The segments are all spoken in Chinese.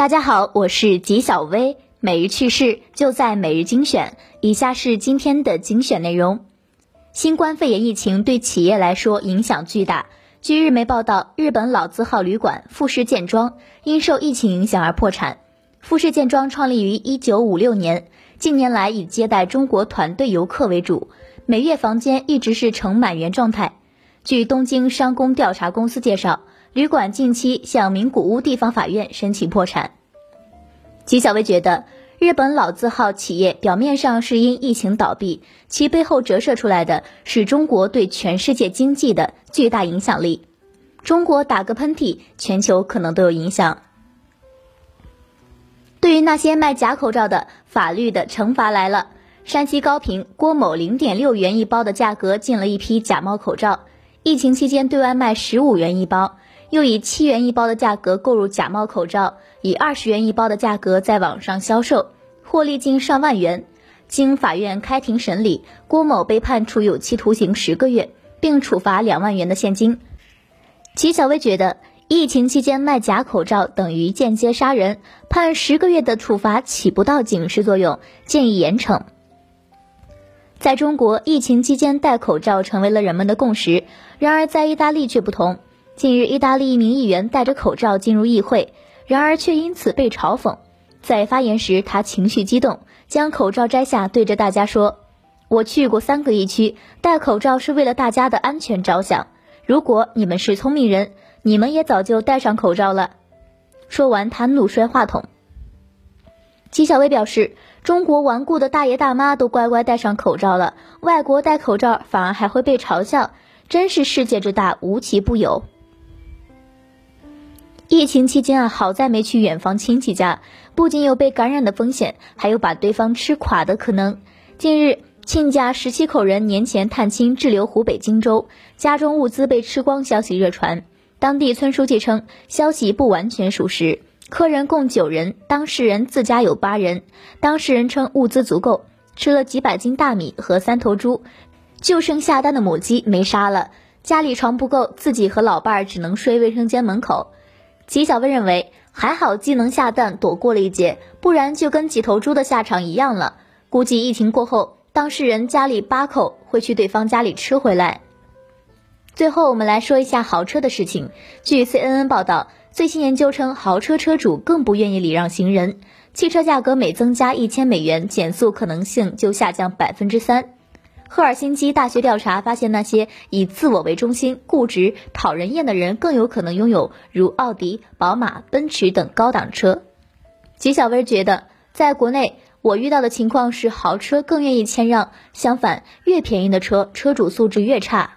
大家好，我是吉小薇，每日趣事就在每日精选。以下是今天的精选内容：新冠肺炎疫情对企业来说影响巨大。据日媒报道，日本老字号旅馆富士见庄因受疫情影响而破产。富士见庄创立于1956年，近年来以接待中国团队游客为主，每月房间一直是呈满员状态。据东京商工调查公司介绍。旅馆近期向名古屋地方法院申请破产。吉小薇觉得，日本老字号企业表面上是因疫情倒闭，其背后折射出来的是中国对全世界经济的巨大影响力。中国打个喷嚏，全球可能都有影响。对于那些卖假口罩的，法律的惩罚来了。山西高平郭某零点六元一包的价格进了一批假冒口罩，疫情期间对外卖十五元一包。又以七元一包的价格购入假冒口罩，以二十元一包的价格在网上销售，获利近上万元。经法院开庭审理，郭某被判处有期徒刑十个月，并处罚两万元的现金。齐小薇觉得，疫情期间卖假口罩等于间接杀人，判十个月的处罚起不到警示作用，建议严惩。在中国，疫情期间戴口罩成为了人们的共识，然而在意大利却不同。近日，意大利一名议员戴着口罩进入议会，然而却因此被嘲讽。在发言时，他情绪激动，将口罩摘下，对着大家说：“我去过三个疫区，戴口罩是为了大家的安全着想。如果你们是聪明人，你们也早就戴上口罩了。”说完，他怒摔话筒。纪晓薇表示：“中国顽固的大爷大妈都乖乖戴上口罩了，外国戴口罩反而还会被嘲笑，真是世界之大，无奇不有。”疫情期间啊，好在没去远方亲戚家，不仅有被感染的风险，还有把对方吃垮的可能。近日，亲家十七口人年前探亲滞留湖北荆州，家中物资被吃光消息热传。当地村书记称，消息不完全属实。客人共九人，当事人自家有八人。当事人称物资足够，吃了几百斤大米和三头猪，就剩下蛋的母鸡没杀了。家里床不够，自己和老伴儿只能睡卫生间门口。齐小薇认为，还好鸡能下蛋，躲过了一劫，不然就跟几头猪的下场一样了。估计疫情过后，当事人家里八口会去对方家里吃回来。最后，我们来说一下豪车的事情。据 CNN 报道，最新研究称，豪车车主更不愿意礼让行人，汽车价格每增加一千美元，减速可能性就下降百分之三。赫尔辛基大学调查发现，那些以自我为中心、固执、讨人厌的人更有可能拥有如奥迪、宝马、奔驰等高档车。吉小薇觉得，在国内，我遇到的情况是豪车更愿意谦让，相反，越便宜的车，车主素质越差。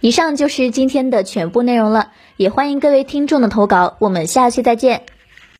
以上就是今天的全部内容了，也欢迎各位听众的投稿，我们下期再见。